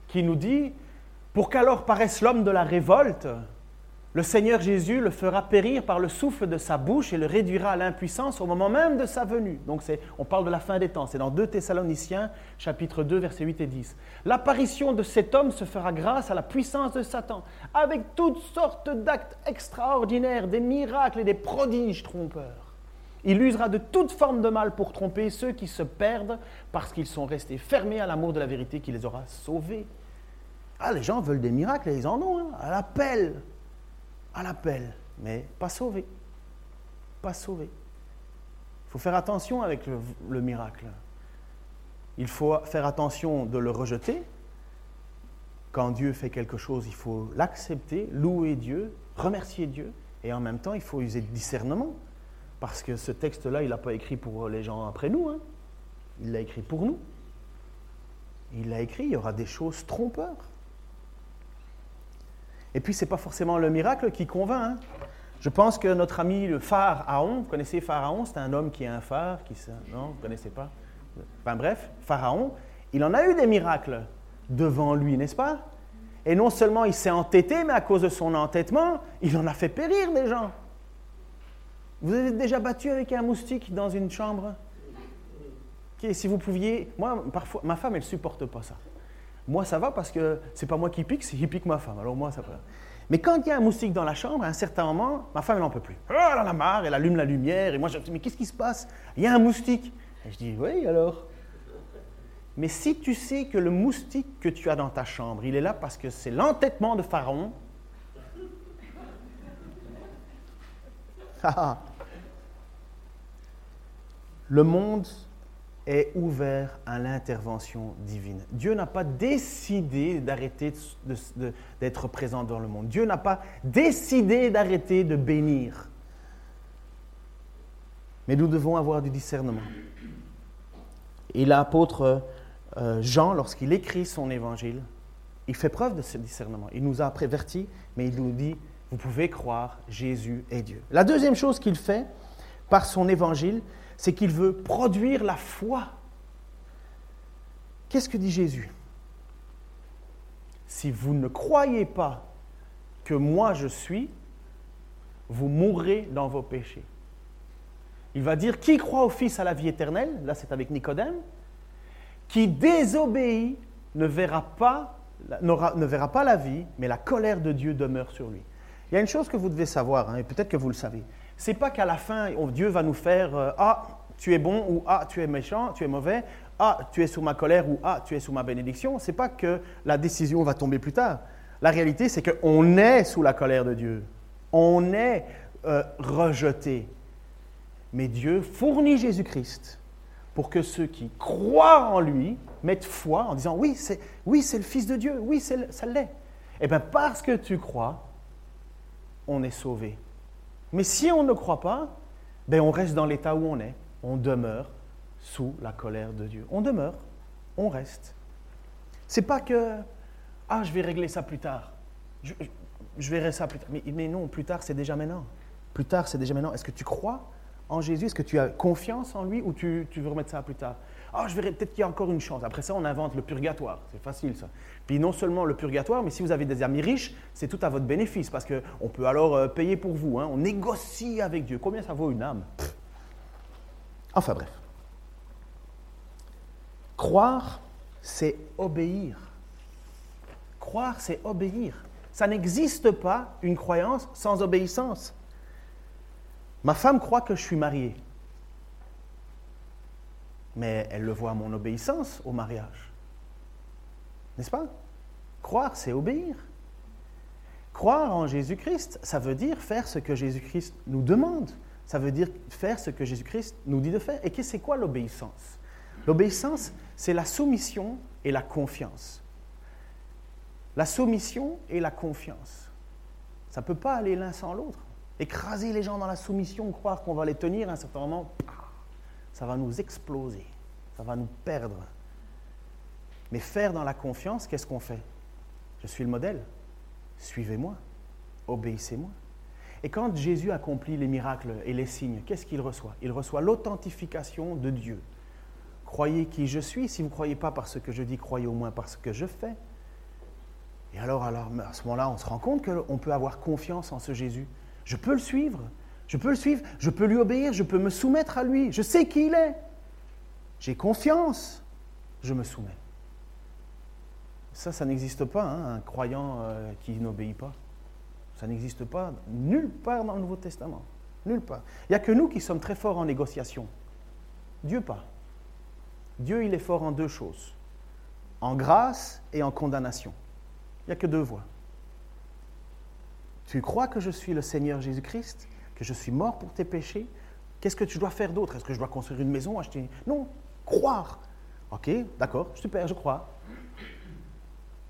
qui nous dit Pour qu'alors paraisse l'homme de la révolte, le Seigneur Jésus le fera périr par le souffle de sa bouche et le réduira à l'impuissance au moment même de sa venue. Donc on parle de la fin des temps. C'est dans 2 Thessaloniciens, chapitre 2, versets 8 et 10. L'apparition de cet homme se fera grâce à la puissance de Satan, avec toutes sortes d'actes extraordinaires, des miracles et des prodiges trompeurs. Il usera de toute forme de mal pour tromper ceux qui se perdent parce qu'ils sont restés fermés à l'amour de la vérité qui les aura sauvés. Ah, les gens veulent des miracles et ils en ont, hein, à l'appel à l'appel, mais pas sauvé. Pas sauvé. Il faut faire attention avec le, miracle. Il faut faire attention de le rejeter. Quand Dieu fait quelque chose, il faut l'accepter, louer Dieu, remercier Dieu, et en même temps, il faut user de discernement. Parce que ce texte-là, il n'a pas écrit pour les gens après nous, hein. il l'a écrit pour nous. Il l'a écrit, il y aura des choses trompeurs. Et puis, ce n'est pas forcément le miracle qui convainc. Hein. Je pense que notre ami le Pharaon, vous connaissez Pharaon, c'est un homme qui a un phare, qui non, vous ne connaissez pas? Enfin bref, Pharaon, il en a eu des miracles devant lui, n'est-ce pas? Et non seulement il s'est entêté, mais à cause de son entêtement, il en a fait périr des gens. Vous avez déjà battu avec un moustique dans une chambre? Si vous pouviez, moi, parfois, ma femme, elle supporte pas ça. Moi, ça va parce que c'est pas moi qui pique, c'est qui pique ma femme. Alors moi, ça va. Mais quand il y a un moustique dans la chambre, à un certain moment, ma femme, elle n'en peut plus. Oh, elle en a marre, elle allume la lumière, et moi, je dis, mais qu'est-ce qui se passe? Il y a un moustique. Et je dis, oui, alors? Mais si tu sais que le moustique que tu as dans ta chambre, il est là parce que c'est l'entêtement de Pharaon, le monde est ouvert à l'intervention divine. Dieu n'a pas décidé d'arrêter d'être présent dans le monde. Dieu n'a pas décidé d'arrêter de bénir. Mais nous devons avoir du discernement. Et l'apôtre euh, Jean, lorsqu'il écrit son évangile, il fait preuve de ce discernement. Il nous a prévertis, mais il nous dit, vous pouvez croire, Jésus est Dieu. La deuxième chose qu'il fait par son évangile, c'est qu'il veut produire la foi. Qu'est-ce que dit Jésus? Si vous ne croyez pas que moi je suis, vous mourrez dans vos péchés. Il va dire, qui croit au Fils à la vie éternelle, là c'est avec Nicodème, qui désobéit ne verra, pas, la vie, mais la colère de Dieu demeure sur lui. Il y a une chose que vous devez savoir, hein, et peut-être que vous le savez, c'est pas qu'à la fin, oh, Dieu va nous faire euh, Ah, tu es bon ou Ah, tu es méchant, tu es mauvais, Ah, tu es sous ma colère ou Ah, tu es sous ma bénédiction. C'est pas que la décision va tomber plus tard. La réalité, c'est qu'on est sous la colère de Dieu. On est euh, rejeté. Mais Dieu fournit Jésus-Christ pour que ceux qui croient en lui mettent foi en disant Oui, c'est oui, le Fils de Dieu, oui, ça l'est. Et eh bien, parce que tu crois, on est sauvé. Mais si on ne croit pas, ben on reste dans l'état où on est. On demeure sous la colère de Dieu. On demeure, on reste. C'est pas que ah je vais régler ça plus tard. Je, verrai ça plus tard. Mais, mais non, plus tard c'est déjà maintenant. Plus tard c'est déjà maintenant. Est-ce que tu crois en Jésus? Est-ce que tu as confiance en lui ou tu, tu veux remettre ça plus tard? Ah, je verrai peut-être qu'il y a encore une chance. Après ça, on invente le purgatoire. C'est facile ça. Puis non seulement le purgatoire, mais si vous avez des amis riches, c'est tout à votre bénéfice parce qu'on peut alors euh, payer pour vous. Hein. On négocie avec Dieu. Combien ça vaut une âme? Enfin bref. Croire, c'est obéir. Croire, c'est obéir. Ça n'existe pas une croyance sans obéissance. Ma femme croit que je suis marié, mais elle le voit à mon obéissance au mariage. N'est-ce pas? Croire, c'est obéir. Croire en Jésus-Christ, ça veut dire faire ce que Jésus-Christ nous demande. Ça veut dire faire ce que Jésus-Christ nous dit de faire. Et c'est quoi l'obéissance? L'obéissance, c'est la soumission et la confiance. La soumission et la confiance. Ça ne peut pas aller l'un sans l'autre. Écraser les gens dans la soumission, croire qu'on va les tenir à un certain moment, ça va nous exploser, ça va nous perdre. Mais faire dans la confiance, qu'est-ce qu'on fait? Je suis le modèle. Suivez-moi, obéissez-moi. Et quand Jésus accomplit les miracles et les signes, qu'est-ce qu'il reçoit? Il reçoit l'authentification de Dieu. Croyez qui je suis. Si vous ne croyez pas par ce que je dis, croyez au moins par ce que je fais. Et alors, à ce moment-là, on se rend compte qu'on peut avoir confiance en ce Jésus. Je peux le suivre. Je peux le suivre. Je peux lui obéir. Je peux me soumettre à lui. Je sais qui il est. J'ai confiance. Je me soumets. Ça, ça n'existe pas, hein, un croyant euh, qui n'obéit pas. Ça n'existe pas nulle part dans le Nouveau Testament. Nulle part. Il n'y a que nous qui sommes très forts en négociation. Dieu pas. Dieu, il est fort en deux choses. En grâce et en condamnation. Il n'y a que deux voies. Tu crois que je suis le Seigneur Jésus-Christ, que je suis mort pour tes péchés Qu'est-ce que tu dois faire d'autre? Est-ce que je dois construire une maison, acheter Non, croire. Ok, d'accord, super, je crois.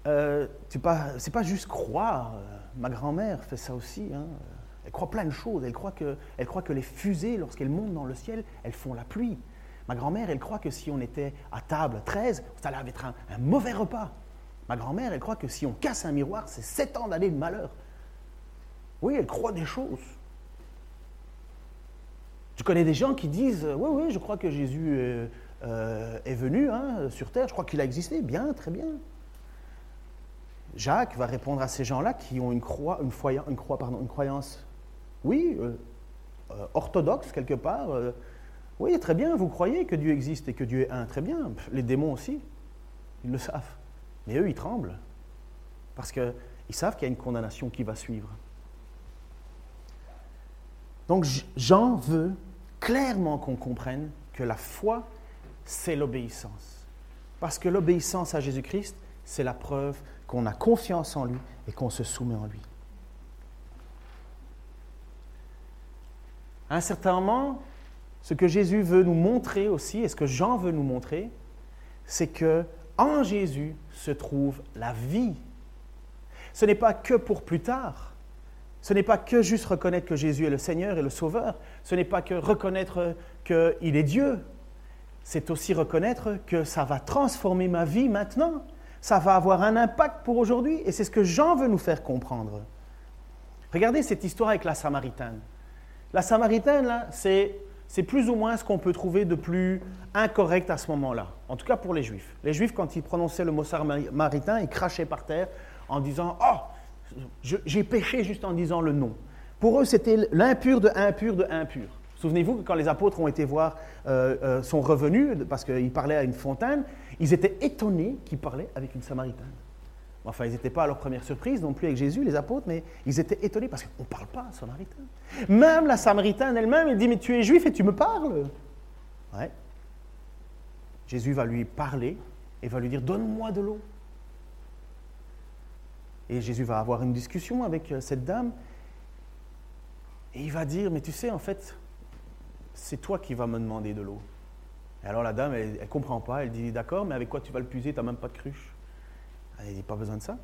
Euh, c'est pas, juste croire. Ma grand-mère fait ça aussi. Hein. Elle croit plein de choses. Elle croit, que, les fusées, lorsqu'elles montent dans le ciel, elles font la pluie. Ma grand-mère, elle croit que si on était à table 13, ça allait être un, un mauvais repas. Ma grand-mère, elle croit que si on casse un miroir, c'est sept ans d'années de malheur. Oui, elle croit des choses. Je connais des gens qui disent Oui, oui, je crois que Jésus est, euh, venu hein, sur terre, je crois qu'il a existé. Bien, très bien. Jacques va répondre à ces gens-là qui ont une, croix, une, croyance, oui, euh, euh, orthodoxe quelque part. oui, très bien, vous croyez que Dieu existe et que Dieu est un, très bien. Les démons aussi, ils le savent. Mais eux, ils tremblent parce qu'ils savent qu'il y a une condamnation qui va suivre. Donc Jean veut clairement qu'on comprenne que la foi, c'est l'obéissance. Parce que l'obéissance à Jésus-Christ, c'est la preuve qu'on a confiance en lui et qu'on se soumet en lui. À un certain moment, ce que Jésus veut nous montrer aussi, et ce que Jean veut nous montrer, c'est que en Jésus se trouve la vie. Ce n'est pas que pour plus tard. Ce n'est pas que juste reconnaître que Jésus est le Seigneur et le Sauveur. Ce n'est pas que reconnaître qu'il est Dieu. C'est aussi reconnaître que ça va transformer ma vie maintenant. Ça va avoir un impact pour aujourd'hui. Et c'est ce que Jean veut nous faire comprendre. Regardez cette histoire avec la Samaritaine. La Samaritaine, là, c'est, c'est plus ou moins ce qu'on peut trouver de plus incorrect à ce moment-là. En tout cas pour les Juifs. Les Juifs, quand ils prononçaient le mot samaritain, ils crachaient par terre en disant Oh, j'ai péché juste en disant le nom. Pour eux, c'était l'impur de impur de impur. Souvenez-vous que quand les apôtres ont été voir, euh, euh, sont revenus, parce qu'ils parlaient à une fontaine, ils étaient étonnés qu'ils parlaient avec une Samaritaine. Enfin, ils n'étaient pas à leur première surprise non plus avec Jésus, les apôtres, mais ils étaient étonnés parce qu'on ne parle pas samaritain. Même la Samaritaine elle-même, elle dit Mais tu es juif et tu me parles Ouais. Jésus va lui parler et va lui dire Donne-moi de l'eau. Et Jésus va avoir une discussion avec euh, cette dame. Et il va dire, mais tu sais, en fait, c'est toi qui vas me demander de l'eau. Et alors la dame, elle ne comprend pas. Elle dit, d'accord, mais avec quoi tu vas le puiser? Tu n'as même pas de cruche. Elle dit, pas besoin de ça.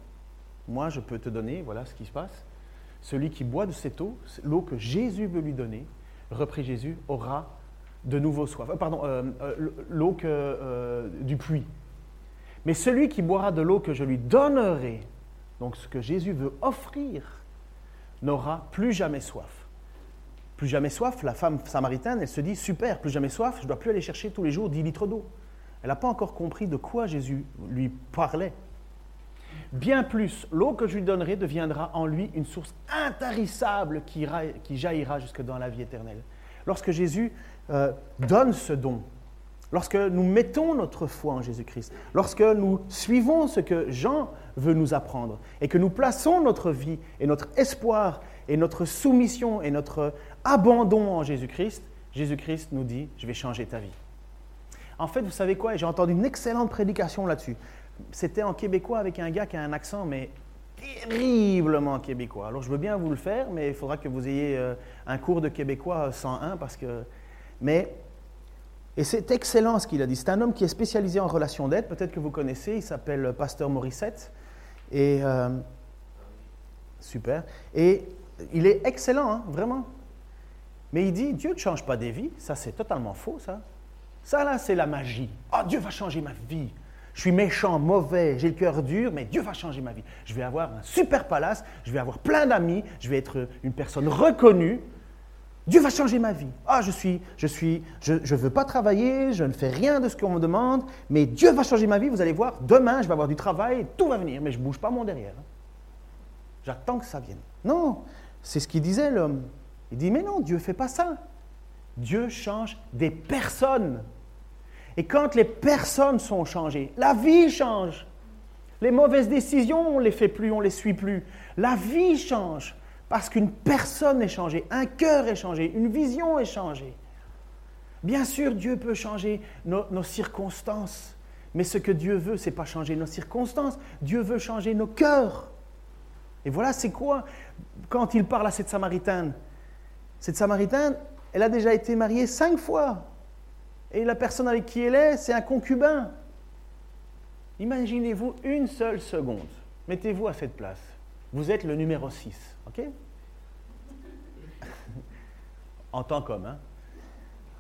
Moi, je peux te donner, voilà ce qui se passe. Celui qui boit de cette eau, l'eau que Jésus veut lui donner, reprit Jésus, aura de nouveau soif. Euh, pardon, euh, l'eau du puits. Mais celui qui boira de l'eau que je lui donnerai, donc ce que Jésus veut offrir, n'aura plus jamais soif. Plus jamais soif, la femme samaritaine, elle se dit, super, plus jamais soif, je ne dois plus aller chercher tous les jours 10 litres d'eau. Elle n'a pas encore compris de quoi Jésus lui parlait. Bien plus, l'eau que je lui donnerai deviendra en lui une source intarissable qui, jaillira jusque dans la vie éternelle. Lorsque Jésus euh, donne ce don, lorsque nous mettons notre foi en Jésus-Christ, lorsque nous suivons ce que Jean veut nous apprendre et que nous plaçons notre vie et notre espoir et notre soumission et notre abandon en Jésus-Christ, Jésus-Christ nous dit, je vais changer ta vie. En fait, vous savez quoi? J'ai entendu une excellente prédication là-dessus c'était en québécois avec un gars qui a un accent, mais terriblement québécois. Alors je veux bien vous le faire, mais il faudra que vous ayez euh, un cours de québécois 101 parce que... Mais... Et c'est excellent ce qu'il a dit. C'est un homme qui est spécialisé en relations d'aide, peut-être que vous connaissez, il s'appelle Pasteur Morissette. Et... Euh, super. Et il est excellent, hein, vraiment. Mais il dit, Dieu ne change pas des vies. Ça, c'est totalement faux, ça. Ça, là, c'est la magie. Oh, Dieu va changer ma vie. Je suis méchant, mauvais, j'ai le cœur dur, mais Dieu va changer ma vie. Je vais avoir un super palace, je vais avoir plein d'amis, je vais être une personne reconnue. Dieu va changer ma vie. Ah, je suis, je suis, je ne veux pas travailler, je ne fais rien de ce qu'on me demande, mais Dieu va changer ma vie. Vous allez voir, demain, je vais avoir du travail, tout va venir, mais je ne bouge pas mon derrière. J'attends que ça vienne. Non, c'est ce qu'il disait l'homme. Il dit, mais non, Dieu ne fait pas ça. Dieu change des personnes. Et quand les personnes sont changées, la vie change. Les mauvaises décisions, on ne les fait plus, on ne les suit plus. La vie change parce qu'une personne est changée, un cœur est changé, une vision est changée. Bien sûr, Dieu peut changer nos, circonstances, mais ce que Dieu veut, ce n'est pas changer nos circonstances, Dieu veut changer nos cœurs. Et voilà, c'est quoi quand il parle à cette Samaritaine Cette Samaritaine, elle a déjà été mariée cinq fois et la personne avec qui elle est, c'est un concubin. Imaginez-vous une seule seconde. Mettez-vous à cette place. Vous êtes le numéro 6, ok En tant qu'homme, hein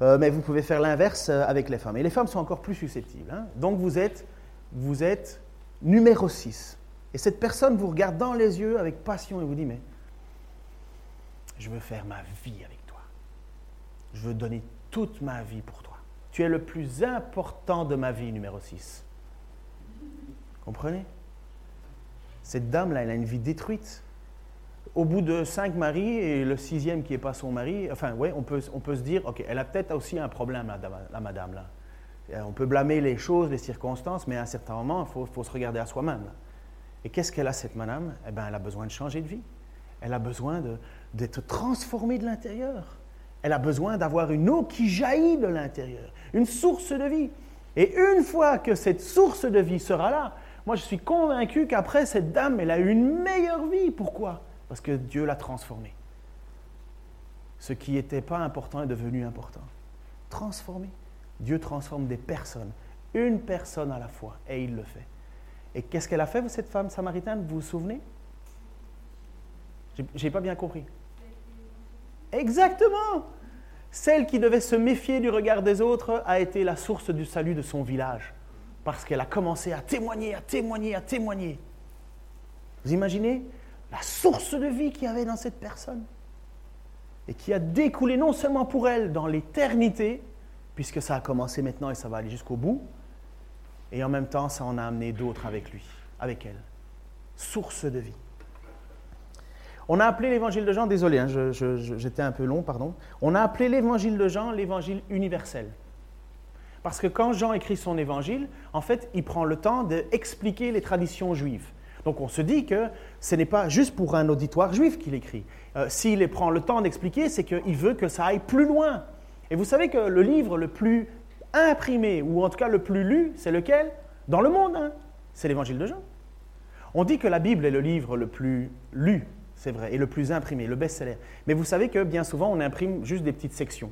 euh, mais vous pouvez faire l'inverse euh, avec les femmes. Et les femmes sont encore plus susceptibles. Hein Donc vous êtes, vous êtes numéro 6. Et cette personne vous regarde dans les yeux avec passion et vous dit, mais je veux faire ma vie avec toi. Je veux donner toute ma vie pour toi. Tu es le plus important de ma vie, numéro 6. Comprenez? Cette dame-là, elle a une vie détruite. Au bout de cinq maris et le sixième qui n'est pas son mari, enfin, oui, on peut, on peut se dire, OK, elle a peut-être aussi un problème, la, madame, là. On peut blâmer les choses, les circonstances, mais à un certain moment, il faut, faut, se regarder à soi-même. Et qu'est-ce qu'elle a, cette madame? Eh bien, elle a besoin de changer de vie. Elle a besoin d'être transformée de l'intérieur. Elle a besoin d'avoir une eau qui jaillit de l'intérieur, une source de vie. Et une fois que cette source de vie sera là, moi je suis convaincu qu'après cette dame, elle a eu une meilleure vie. Pourquoi? Parce que Dieu l'a transformée. Ce qui n'était pas important est devenu important. Transformé. Dieu transforme des personnes, une personne à la fois, et il le fait. Et qu'est-ce qu'elle a fait, cette femme samaritaine? Vous vous souvenez? J'ai pas bien compris. Exactement. Celle qui devait se méfier du regard des autres a été la source du salut de son village, parce qu'elle a commencé à témoigner, à témoigner, à témoigner. Vous imaginez la source de vie qu'il y avait dans cette personne et qui a découlé non seulement pour elle dans l'éternité, puisque ça a commencé maintenant et ça va aller jusqu'au bout, et en même temps ça en a amené d'autres avec lui, avec elle. Source de vie. On a appelé l'évangile de Jean, désolé, hein, j'étais un peu long, pardon. On a appelé l'évangile de Jean l'évangile universel. Parce que quand Jean écrit son évangile, en fait, il prend le temps d'expliquer les traditions juives. Donc on se dit que ce n'est pas juste pour un auditoire juif qu'il écrit. Euh, s'il prend le temps d'expliquer, c'est qu'il veut que ça aille plus loin. Et vous savez que le livre le plus imprimé, ou en tout cas le plus lu, c'est lequel? Dans le monde, hein. c'est l'évangile de Jean. On dit que la Bible est le livre le plus lu c'est vrai, et le plus imprimé, le best-seller. Mais vous savez que bien souvent, on imprime juste des petites sections.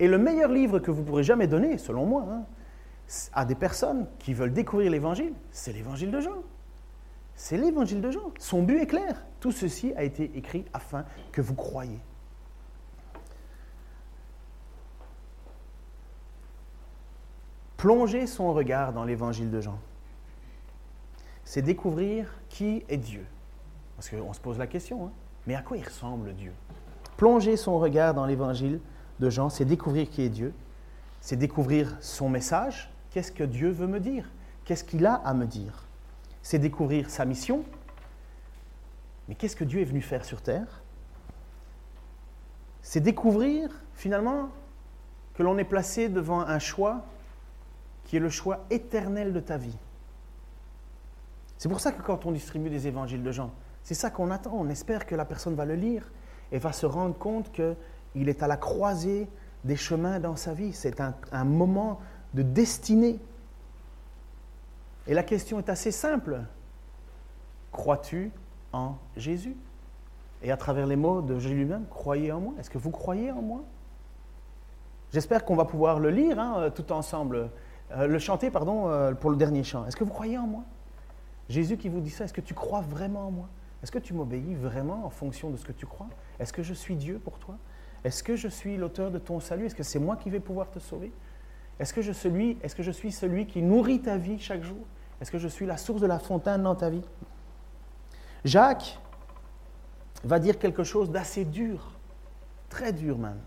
Et le meilleur livre que vous pourrez jamais donner, selon moi, hein, à des personnes qui veulent découvrir l'Évangile, c'est l'Évangile de Jean. C'est l'Évangile de Jean. Son but est clair. Tout ceci a été écrit afin que vous croyiez. Plonger son regard dans l'Évangile de Jean, c'est découvrir qui est Dieu. Parce qu'on se pose la question, hein. mais à quoi il ressemble Dieu? Plonger son regard dans l'Évangile, de Jean, c'est découvrir qui est Dieu, c'est découvrir son message, qu'est-ce que Dieu veut me dire, qu'est-ce qu'il a à me dire. C'est découvrir sa mission, mais qu'est-ce que Dieu est venu faire sur terre? C'est découvrir finalement que l'on est placé devant un choix qui est le choix éternel de ta vie. C'est pour ça que quand on distribue des évangiles de Jean, c'est ça qu'on attend. On espère que la personne va le lire et va se rendre compte qu'il est à la croisée des chemins dans sa vie. C'est un, moment de destinée. Et la question est assez simple. Crois-tu en Jésus? Et à travers les mots de Jésus lui-même, croyez en moi. Est-ce que vous croyez en moi? J'espère qu'on va pouvoir le lire hein, tout ensemble, euh, le chanter, pardon, euh, pour le dernier chant. Est-ce que vous croyez en moi? Jésus qui vous dit ça, est-ce que tu crois vraiment en moi? Est-ce que tu m'obéis vraiment en fonction de ce que tu crois? Est-ce que je suis Dieu pour toi? Est-ce que je suis l'auteur de ton salut? Est-ce que c'est moi qui vais pouvoir te sauver? Est-ce que, je suis, celui qui nourrit ta vie chaque jour? Est-ce que je suis la source de la fontaine dans ta vie? Jacques va dire quelque chose d'assez dur, très dur même.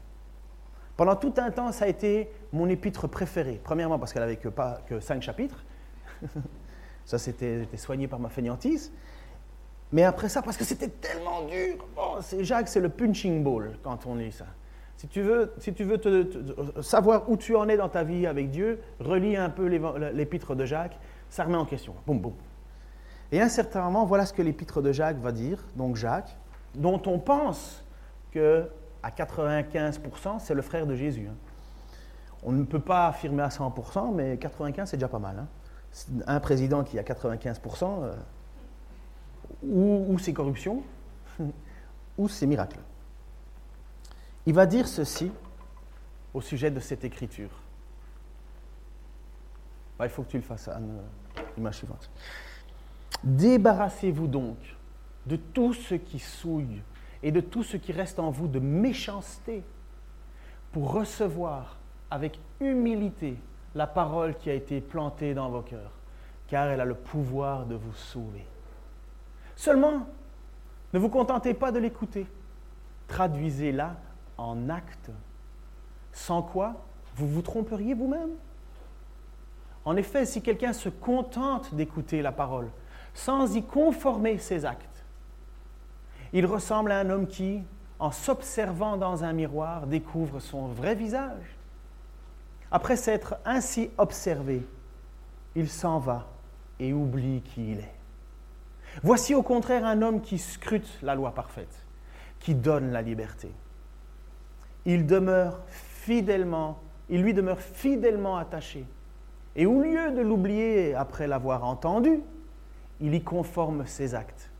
Pendant tout un temps, ça a été mon épître préférée. Premièrement, parce qu'elle n'avait que cinq chapitres. ça, c'était soigné par ma fainéantise. Mais après ça, parce que c'était tellement dur. Bon, Jacques, c'est le punching ball quand on lit ça. Si tu veux, si tu veux savoir où tu en es dans ta vie avec Dieu, relis un peu l'épître de Jacques, ça remet en question. Boum, boum. Et à un certain moment, voilà ce que l'épître de Jacques va dire. Donc Jacques, dont on pense que à 95%, c'est le frère de Jésus. Hein. On ne peut pas affirmer à 100%, mais 95, c'est déjà pas mal. Hein. Un président qui a 95%, euh, ou, ou c'est corruption, ou c'est miracle. Il va dire ceci au sujet de cette écriture. Bah, il faut que tu le fasses, Anne, l'image suivante. Débarrassez-vous donc de tout ce qui souille et de tout ce qui reste en vous de méchanceté pour recevoir avec humilité la parole qui a été plantée dans vos cœurs, car elle a le pouvoir de vous sauver. Seulement, ne vous contentez pas de l'écouter, traduisez-la en actes, sans quoi vous vous tromperiez vous-même. En effet, si quelqu'un se contente d'écouter la parole sans y conformer ses actes, il ressemble à un homme qui, en s'observant dans un miroir, découvre son vrai visage. Après s'être ainsi observé, il s'en va et oublie qui il est. Voici au contraire un homme qui scrute la loi parfaite, qui donne la liberté. Il demeure fidèlement, il lui demeure fidèlement attaché. Et au lieu de l'oublier après l'avoir entendu, il y conforme ses actes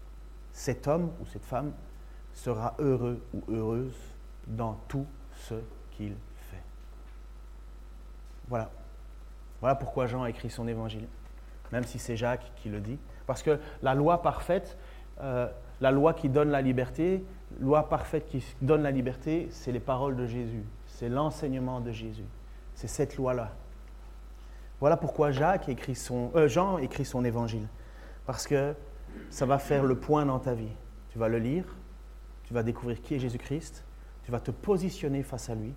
cet homme ou cette femme sera heureux ou heureuse dans tout ce qu'il fait. Voilà. Voilà pourquoi Jean a écrit son évangile, même si c'est Jacques qui le dit. Parce que la loi parfaite, euh, la loi qui donne la liberté, loi parfaite qui donne la liberté, c'est les paroles de Jésus, c'est l'enseignement de Jésus, c'est cette loi-là. Voilà pourquoi Jacques écrit son, euh, Jean écrit son évangile. Parce que ça va faire le point dans ta vie. Tu vas le lire, tu vas découvrir qui est Jésus-Christ, tu vas te positionner face à lui.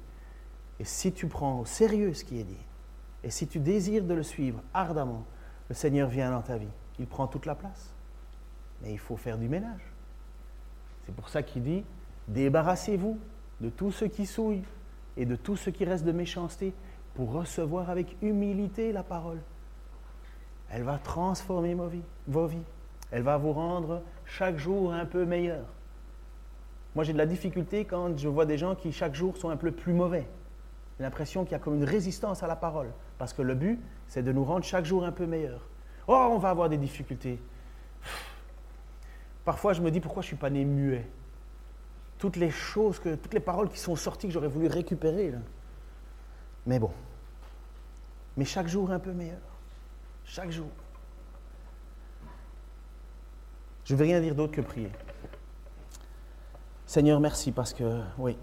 Et si tu prends au sérieux ce qui est dit, et si tu désires de le suivre ardemment, le Seigneur vient dans ta vie. Il prend toute la place. Mais il faut faire du ménage. C'est pour ça qu'il dit, débarrassez-vous de tout ce qui souille et de tout ce qui reste de méchanceté pour recevoir avec humilité la parole. Elle va transformer vos vies. Elle va vous rendre chaque jour un peu meilleur. Moi, j'ai de la difficulté quand je vois des gens qui chaque jour sont un peu plus mauvais. J'ai l'impression qu'il y a comme une résistance à la parole. Parce que le but, c'est de nous rendre chaque jour un peu meilleur. Oh, on va avoir des difficultés. Parfois, je me dis pourquoi je ne suis pas né muet? Toutes les choses, que, toutes les paroles qui sont sorties que j'aurais voulu récupérer. Mais bon. Mais chaque jour un peu meilleur. Chaque jour. Je ne vais rien dire d'autre que prier. Seigneur, merci parce que, oui,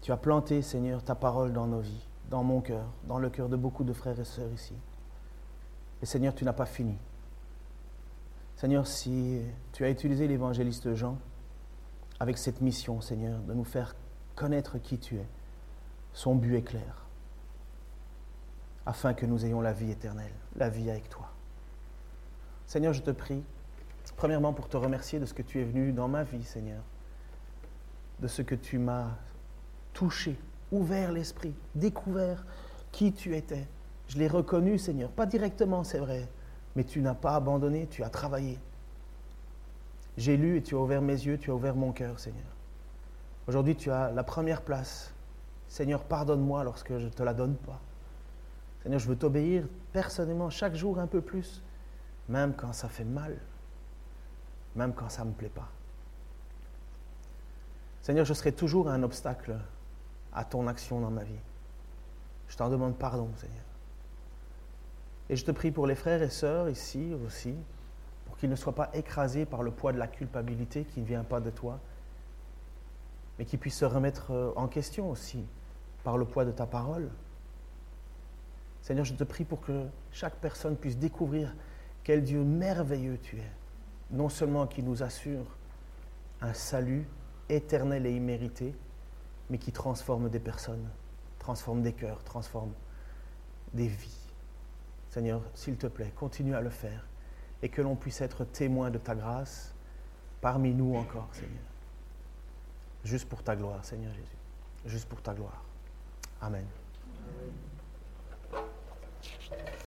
tu as planté, Seigneur, ta parole dans nos vies, dans mon cœur, dans le cœur de beaucoup de frères et sœurs ici. Et Seigneur, tu n'as pas fini. Seigneur, si tu as utilisé l'évangéliste Jean avec cette mission, Seigneur, de nous faire connaître qui tu es, son but est clair, afin que nous ayons la vie éternelle, la vie avec toi. Seigneur, je te prie, premièrement pour te remercier de ce que tu es venu dans ma vie, Seigneur, de ce que tu m'as touché, ouvert l'esprit, découvert qui tu étais. Je l'ai reconnu, Seigneur, pas directement, c'est vrai, mais tu n'as pas abandonné, tu as travaillé. J'ai lu et tu as ouvert mes yeux, tu as ouvert mon cœur, Seigneur. Aujourd'hui, tu as la première place. Seigneur, pardonne-moi lorsque je ne te la donne pas. Seigneur, je veux t'obéir personnellement chaque jour un peu plus, même quand ça fait mal, même quand ça ne me plaît pas. Seigneur, je serai toujours un obstacle à ton action dans ma vie. Je t'en demande pardon, Seigneur. Et je te prie pour les frères et sœurs ici aussi, pour qu'ils ne soient pas écrasés par le poids de la culpabilité qui ne vient pas de toi, mais qu'ils puissent se remettre euh, en question aussi par le poids de ta parole. Seigneur, je te prie pour que chaque personne puisse découvrir quel Dieu merveilleux tu es, non seulement qui nous assure un salut éternel et immérité, mais qui transforme des personnes, transforme des cœurs, transforme des vies. Seigneur, s'il te plaît, continue à le faire et que l'on puisse être témoin de ta grâce parmi nous encore, Seigneur. Juste pour ta gloire, Seigneur Jésus. Juste pour ta gloire. Amen.